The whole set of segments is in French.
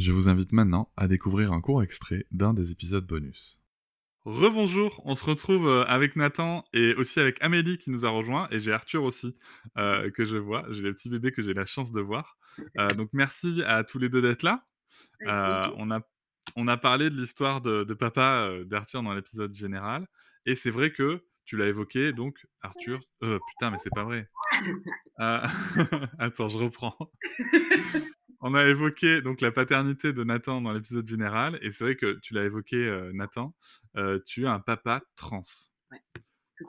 Je vous invite maintenant à découvrir un court extrait d'un des épisodes bonus. Rebonjour, on se retrouve euh, avec Nathan et aussi avec Amélie qui nous a rejoint et j'ai Arthur aussi euh, que je vois, j'ai les petits bébés que j'ai la chance de voir. Euh, donc merci à tous les deux d'être là. on, a, on a parlé de l'histoire de, de, papa d'Arthur dans l'épisode général et c'est vrai que tu l'as évoqué donc Arthur, putain mais c'est pas vrai. Attends, je reprends. On a évoqué donc la paternité de Nathan dans l'épisode général, et c'est vrai que tu l'as évoqué, euh, Nathan. Euh, tu es un papa trans. Ouais,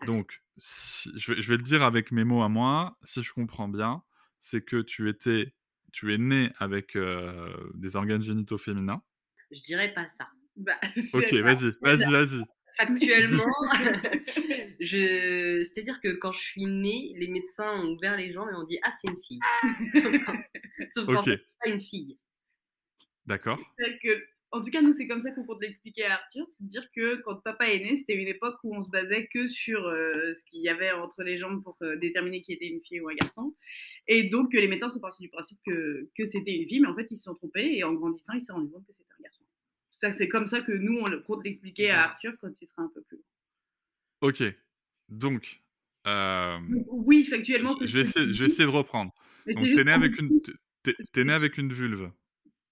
donc, je, vais, le dire avec mes mots à moi. Si je comprends bien, c'est que tu étais, tu es né avec euh, des organes génitaux féminins. Je dirais pas ça. Bah, ok, vas-y, vas-y, vas-y factuellement, je... c'est-à-dire que quand je suis née, les médecins ont ouvert les jambes et ont dit Ah, c'est une fille. Sauf qu'en fait, c'est pas une fille. D'accord. En tout cas, nous, c'est comme ça qu'on compte l'expliquer à Arthur. C'est à dire que quand papa est né, c'était une époque où on se basait que sur euh, ce qu'il y avait entre les jambes pour euh, déterminer qui était une fille ou un garçon. Et donc, les médecins sont partis du principe que, que c'était une fille, mais en fait, ils se sont trompés. Et en grandissant, ils se sont rendus compte que c'était un garçon. C'est comme ça que nous, on compte l'expliquer à Arthur quand il sera un peu plus grand. Ok. Donc. Euh, oui, factuellement, Je vais, essayer, je vais essayer de reprendre. Donc, t'es né, avec une, es, né avec une vulve.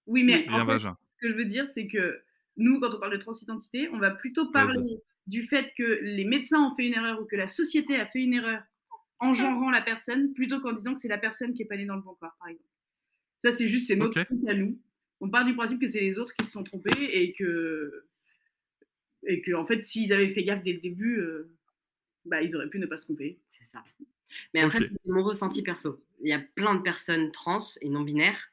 Oui, mais en fait, ce que je veux dire, c'est que nous, quand on parle de transidentité, on va plutôt parler du fait que les médecins ont fait une erreur ou que la société a fait une erreur en genrant la personne, plutôt qu'en disant que c'est la personne qui est pas née dans le bon corps, par exemple. Ça, c'est juste, c'est notre truc à nous on part du principe que c'est les autres qui se sont trompés et que, et que en fait, s'ils avaient fait gaffe dès le début, euh, bah, ils auraient pu ne pas se tromper. C'est ça. Mais après, c'est mon ressenti perso. Il y a plein de personnes trans et non binaires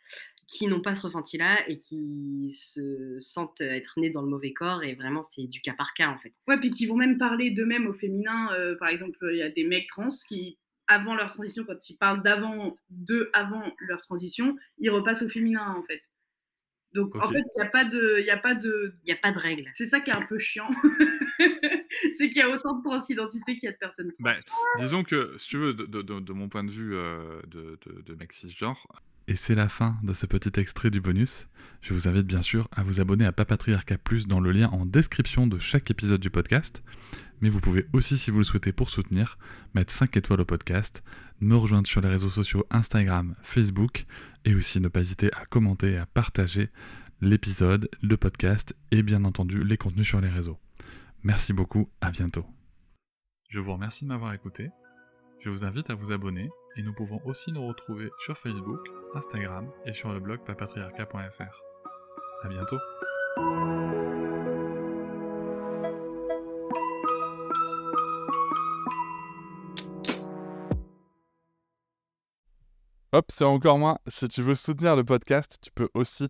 qui n'ont pas ce ressenti-là et qui se sentent être nées dans le mauvais corps et vraiment c'est du cas par cas en fait. Ouais, puis qui vont même parler d'eux-mêmes au féminin. Euh, par exemple, il y a des mecs trans qui, avant leur transition, quand ils parlent d'avant, d'eux avant leur transition, ils repassent au féminin en fait. Donc en fait, il n'y a pas de, il a pas de, il a pas de règles. C'est ça qui est un peu chiant, c'est qu'il y a autant de transidentité qu'il y a de personnes. Bah, disons que, si tu veux, de, mon point de vue euh, de, de, mec cisgenre, et c'est la fin de ce petit extrait du bonus. Je vous invite bien sûr à vous abonner à Papatriarca Plus dans le lien en description de chaque épisode du podcast. Mais vous pouvez aussi, si vous le souhaitez pour soutenir, mettre 5 étoiles au podcast, me rejoindre sur les réseaux sociaux Instagram, Facebook, et aussi ne pas hésiter à commenter et à partager l'épisode, le podcast et bien entendu les contenus sur les réseaux. Merci beaucoup, à bientôt. Je vous remercie de m'avoir écouté. Je vous invite à vous abonner et nous pouvons aussi nous retrouver sur Facebook, Instagram et sur le blog papatriarca.fr. A bientôt Hop, c'est encore moins. Si tu veux soutenir le podcast, tu peux aussi